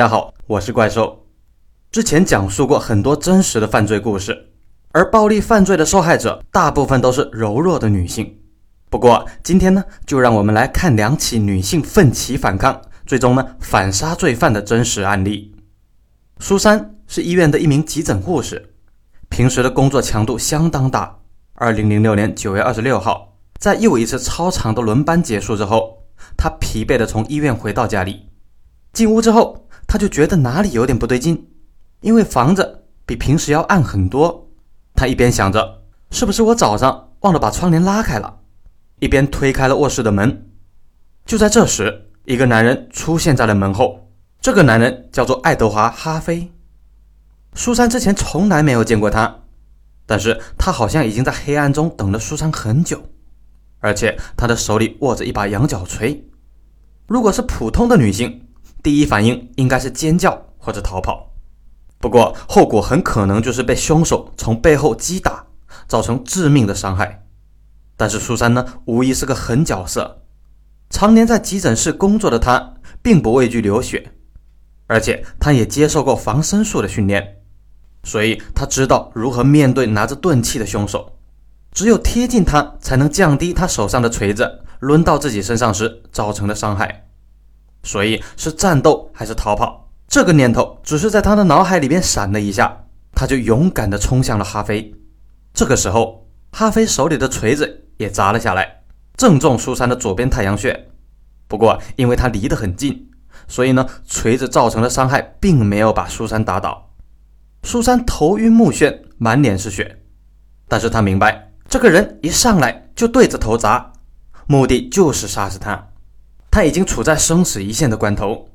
大家好，我是怪兽。之前讲述过很多真实的犯罪故事，而暴力犯罪的受害者大部分都是柔弱的女性。不过今天呢，就让我们来看两起女性奋起反抗，最终呢反杀罪犯的真实案例。苏珊是医院的一名急诊护士，平时的工作强度相当大。二零零六年九月二十六号，在又一次超长的轮班结束之后，她疲惫地从医院回到家里。进屋之后，他就觉得哪里有点不对劲，因为房子比平时要暗很多。他一边想着是不是我早上忘了把窗帘拉开了，一边推开了卧室的门。就在这时，一个男人出现在了门后。这个男人叫做爱德华·哈菲。苏珊之前从来没有见过他，但是他好像已经在黑暗中等了苏珊很久，而且他的手里握着一把羊角锤。如果是普通的女性，第一反应应该是尖叫或者逃跑，不过后果很可能就是被凶手从背后击打，造成致命的伤害。但是苏珊呢，无疑是个狠角色，常年在急诊室工作的她，并不畏惧流血。而且她也接受过防身术的训练，所以她知道如何面对拿着钝器的凶手。只有贴近他，才能降低他手上的锤子抡到自己身上时造成的伤害。所以是战斗还是逃跑？这个念头只是在他的脑海里边闪了一下，他就勇敢地冲向了哈菲。这个时候，哈菲手里的锤子也砸了下来，正中苏珊的左边太阳穴。不过因为他离得很近。所以呢，锤子造成的伤害并没有把苏珊打倒。苏珊头晕目眩，满脸是血，但是他明白，这个人一上来就对着头砸，目的就是杀死他。他已经处在生死一线的关头。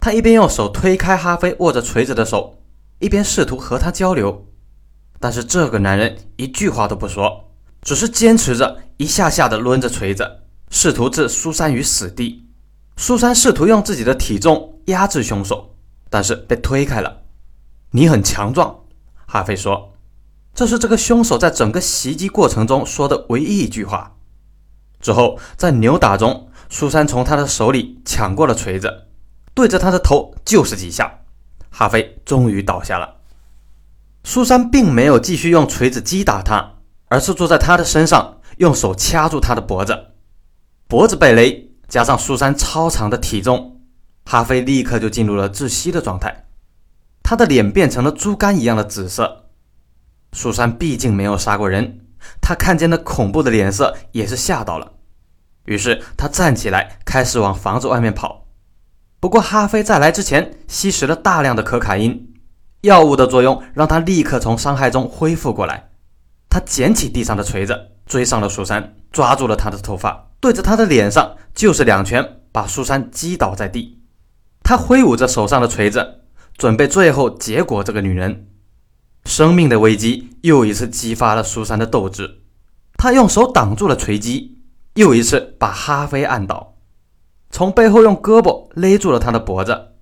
他一边用手推开哈菲握着锤子的手，一边试图和他交流，但是这个男人一句话都不说，只是坚持着一下下的抡着锤子，试图置苏珊于死地。苏珊试图用自己的体重压制凶手，但是被推开了。你很强壮，哈菲说。这是这个凶手在整个袭击过程中说的唯一一句话。之后，在扭打中，苏珊从他的手里抢过了锤子，对着他的头就是几下。哈飞终于倒下了。苏珊并没有继续用锤子击打他，而是坐在他的身上，用手掐住他的脖子，脖子被勒。加上苏珊超长的体重，哈飞立刻就进入了窒息的状态，他的脸变成了猪肝一样的紫色。苏珊毕竟没有杀过人，他看见那恐怖的脸色也是吓到了，于是他站起来开始往房子外面跑。不过哈菲在来之前吸食了大量的可卡因，药物的作用让他立刻从伤害中恢复过来。他捡起地上的锤子，追上了苏珊，抓住了她的头发。对着他的脸上就是两拳，把苏珊击倒在地。他挥舞着手上的锤子，准备最后结果这个女人。生命的危机又一次激发了苏珊的斗志。他用手挡住了锤击，又一次把哈菲按倒，从背后用胳膊勒住了他的脖子。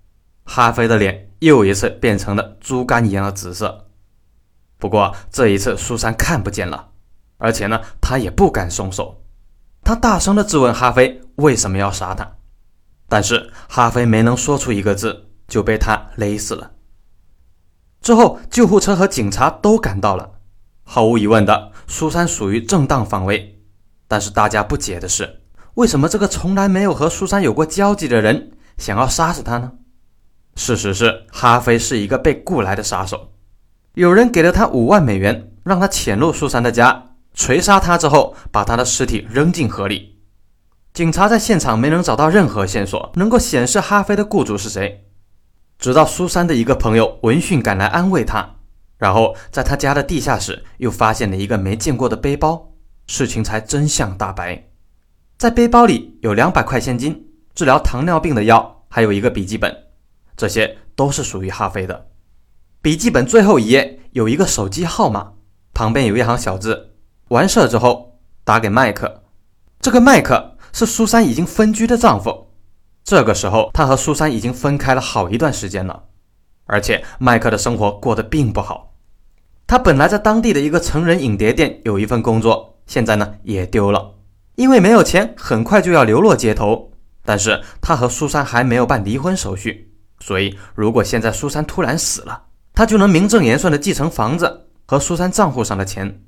哈菲的脸又一次变成了猪肝一样的紫色。不过这一次苏珊看不见了，而且呢，他也不敢松手。他大声地质问哈菲为什么要杀他，但是哈菲没能说出一个字，就被他勒死了。之后，救护车和警察都赶到了。毫无疑问的，苏珊属于正当防卫。但是大家不解的是，为什么这个从来没有和苏珊有过交集的人想要杀死他呢？事实是，哈菲是一个被雇来的杀手，有人给了他五万美元，让他潜入苏珊的家。锤杀他之后，把他的尸体扔进河里。警察在现场没能找到任何线索，能够显示哈菲的雇主是谁。直到苏珊的一个朋友闻讯赶来安慰他，然后在他家的地下室又发现了一个没见过的背包，事情才真相大白。在背包里有两百块现金、治疗糖尿病的药，还有一个笔记本，这些都是属于哈菲的。笔记本最后一页有一个手机号码，旁边有一行小字。完事之后，打给麦克。这个麦克是苏珊已经分居的丈夫。这个时候，他和苏珊已经分开了好一段时间了，而且麦克的生活过得并不好。他本来在当地的一个成人影碟店有一份工作，现在呢也丢了，因为没有钱，很快就要流落街头。但是他和苏珊还没有办离婚手续，所以如果现在苏珊突然死了，他就能名正言顺地继承房子和苏珊账户上的钱。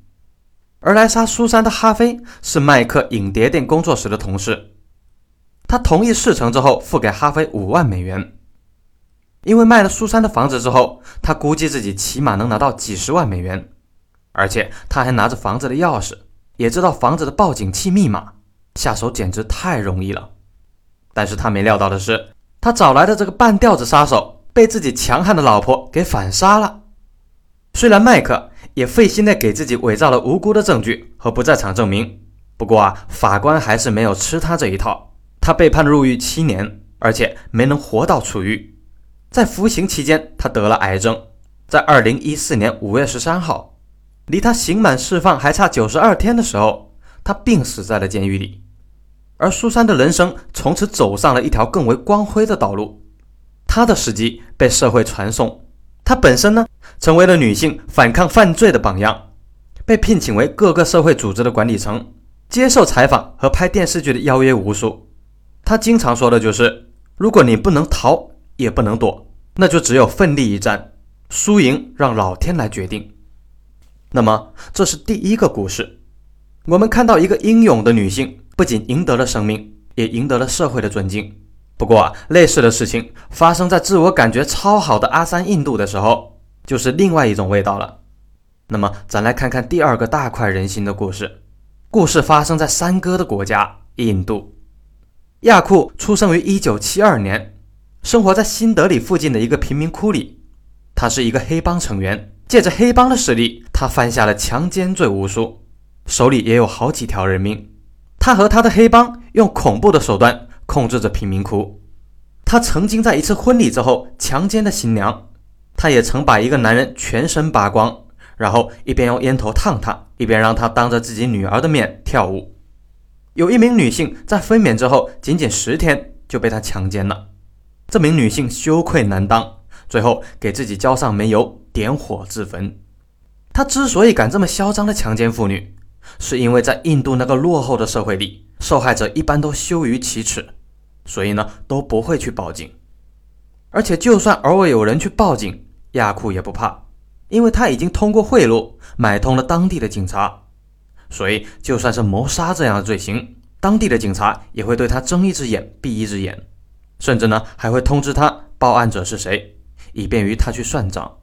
而来杀苏珊的哈菲是麦克影碟店工作室的同事，他同意事成之后付给哈菲五万美元。因为卖了苏珊的房子之后，他估计自己起码能拿到几十万美元，而且他还拿着房子的钥匙，也知道房子的报警器密码，下手简直太容易了。但是他没料到的是，他找来的这个半吊子杀手被自己强悍的老婆给反杀了。虽然麦克也费心的给自己伪造了无辜的证据和不在场证明，不过啊，法官还是没有吃他这一套，他被判入狱七年，而且没能活到出狱。在服刑期间，他得了癌症。在二零一四年五月十三号，离他刑满释放还差九十二天的时候，他病死在了监狱里。而苏珊的人生从此走上了一条更为光辉的道路。她的事迹被社会传颂，她本身呢，成为了女性反抗犯罪的榜样，被聘请为各个社会组织的管理层，接受采访和拍电视剧的邀约无数。他经常说的就是：“如果你不能逃，也不能躲。”那就只有奋力一战，输赢让老天来决定。那么，这是第一个故事。我们看到一个英勇的女性，不仅赢得了生命，也赢得了社会的尊敬。不过啊，类似的事情发生在自我感觉超好的阿三印度的时候，就是另外一种味道了。那么，咱来看看第二个大快人心的故事。故事发生在山歌的国家——印度。亚库出生于1972年。生活在新德里附近的一个贫民窟里，他是一个黑帮成员。借着黑帮的势力，他犯下了强奸罪无数，手里也有好几条人命。他和他的黑帮用恐怖的手段控制着贫民窟。他曾经在一次婚礼之后强奸了新娘，他也曾把一个男人全身扒光，然后一边用烟头烫他，一边让他当着自己女儿的面跳舞。有一名女性在分娩之后仅仅十天就被他强奸了。这名女性羞愧难当，最后给自己浇上煤油，点火自焚。她之所以敢这么嚣张的强奸妇女，是因为在印度那个落后的社会里，受害者一般都羞于启齿，所以呢都不会去报警。而且，就算偶尔有人去报警，亚库也不怕，因为他已经通过贿赂买通了当地的警察，所以就算是谋杀这样的罪行，当地的警察也会对他睁一只眼闭一只眼。甚至呢，还会通知他报案者是谁，以便于他去算账。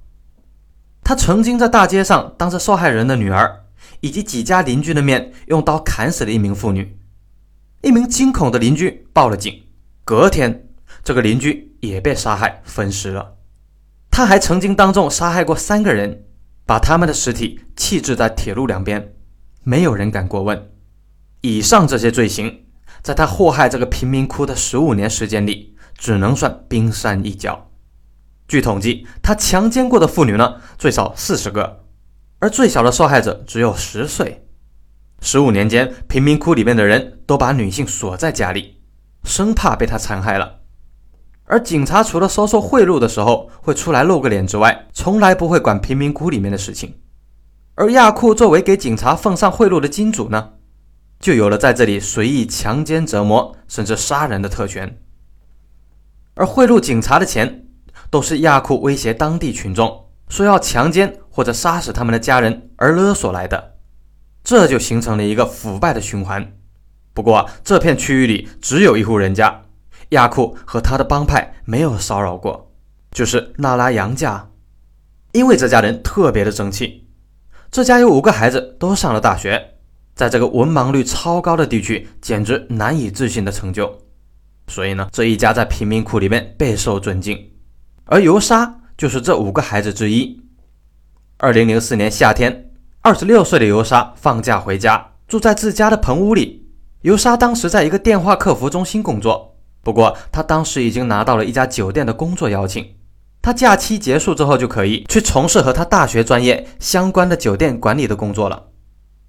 他曾经在大街上当着受害人的女儿以及几家邻居的面，用刀砍死了一名妇女。一名惊恐的邻居报了警，隔天这个邻居也被杀害分尸了。他还曾经当众杀害过三个人，把他们的尸体弃置在铁路两边，没有人敢过问。以上这些罪行。在他祸害这个贫民窟的十五年时间里，只能算冰山一角。据统计，他强奸过的妇女呢，最少四十个，而最小的受害者只有十岁。十五年间，贫民窟里面的人都把女性锁在家里，生怕被他残害了。而警察除了收受贿赂的时候会出来露个脸之外，从来不会管贫民窟里面的事情。而亚库作为给警察奉上贿赂的金主呢？就有了在这里随意强奸、折磨甚至杀人的特权，而贿赂警察的钱都是亚库威胁当地群众说要强奸或者杀死他们的家人而勒索来的，这就形成了一个腐败的循环。不过这片区域里只有一户人家，亚库和他的帮派没有骚扰过，就是纳拉杨家，因为这家人特别的争气，这家有五个孩子都上了大学。在这个文盲率超高的地区，简直难以置信的成就。所以呢，这一家在贫民窟里面备受尊敬。而尤莎就是这五个孩子之一。二零零四年夏天，二十六岁的尤莎放假回家，住在自家的棚屋里。尤莎当时在一个电话客服中心工作，不过她当时已经拿到了一家酒店的工作邀请。他假期结束之后，就可以去从事和他大学专业相关的酒店管理的工作了。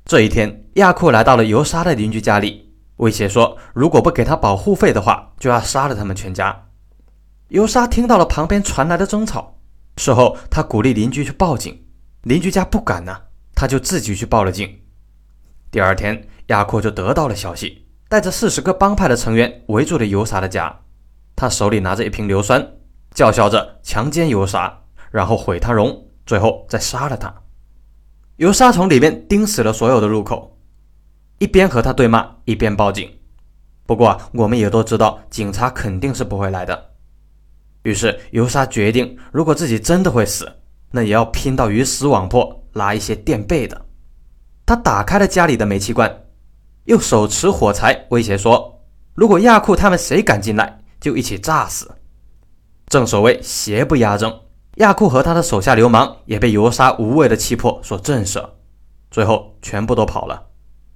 这一天，亚库来到了尤莎的邻居家里，威胁说：“如果不给他保护费的话，就要杀了他们全家。”尤莎听到了旁边传来的争吵，事后他鼓励邻居去报警，邻居家不敢呢，他就自己去报了警。第二天，亚库就得到了消息，带着四十个帮派的成员围住了尤莎的家，他手里拿着一瓶硫酸，叫嚣着强奸尤莎，然后毁她容，最后再杀了她。尤莎从里面钉死了所有的入口，一边和他对骂，一边报警。不过我们也都知道，警察肯定是不会来的。于是尤莎决定，如果自己真的会死，那也要拼到鱼死网破，拉一些垫背的。他打开了家里的煤气罐，又手持火柴威胁说：“如果亚库他们谁敢进来，就一起炸死。”正所谓邪不压正。亚库和他的手下流氓也被尤莎无畏的气魄所震慑，最后全部都跑了。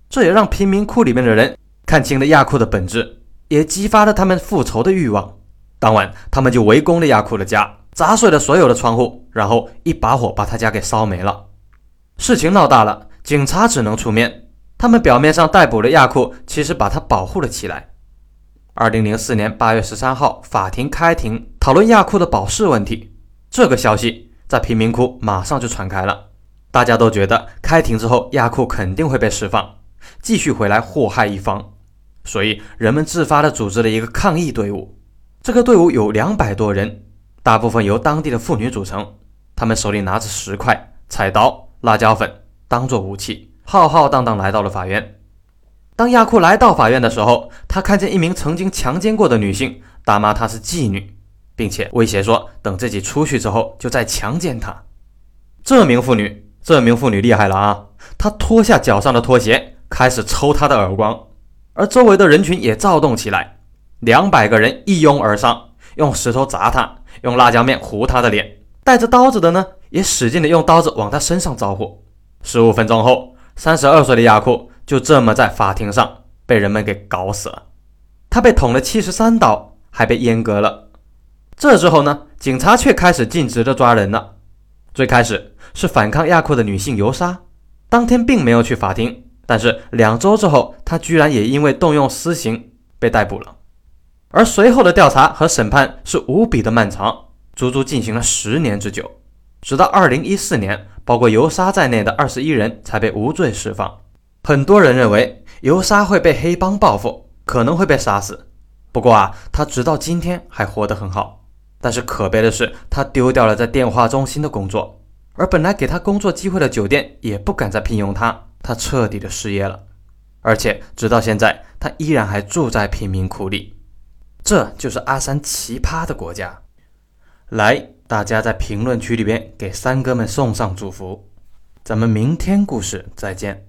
这也让贫民窟里面的人看清了亚库的本质，也激发了他们复仇的欲望。当晚，他们就围攻了亚库的家，砸碎了所有的窗户，然后一把火把他家给烧没了。事情闹大了，警察只能出面。他们表面上逮捕了亚库，其实把他保护了起来。二零零四年八月十三号，法庭开庭讨论亚库的保释问题。这个消息在贫民窟马上就传开了，大家都觉得开庭之后亚库肯定会被释放，继续回来祸害一方，所以人们自发的组织了一个抗议队伍。这个队伍有两百多人，大部分由当地的妇女组成，他们手里拿着石块、菜刀、辣椒粉当做武器，浩浩荡荡来到了法院。当亚库来到法院的时候，他看见一名曾经强奸过的女性，大骂她是妓女。并且威胁说，等自己出去之后，就再强奸她。这名妇女，这名妇女厉害了啊！她脱下脚上的拖鞋，开始抽他的耳光，而周围的人群也躁动起来。两百个人一拥而上，用石头砸他，用辣椒面糊他的脸。带着刀子的呢，也使劲的用刀子往他身上招呼。十五分钟后，三十二岁的亚库就这么在法庭上被人们给搞死了。他被捅了七十三刀，还被阉割了。这之后呢，警察却开始尽职的抓人了。最开始是反抗亚库的女性尤莎，当天并没有去法庭，但是两周之后，她居然也因为动用私刑被逮捕了。而随后的调查和审判是无比的漫长，足足进行了十年之久，直到二零一四年，包括尤莎在内的二十一人才被无罪释放。很多人认为尤莎会被黑帮报复，可能会被杀死。不过啊，他直到今天还活得很好。但是可悲的是，他丢掉了在电话中心的工作，而本来给他工作机会的酒店也不敢再聘用他，他彻底的失业了。而且直到现在，他依然还住在贫民窟里。这就是阿三奇葩的国家。来，大家在评论区里边给三哥们送上祝福。咱们明天故事再见。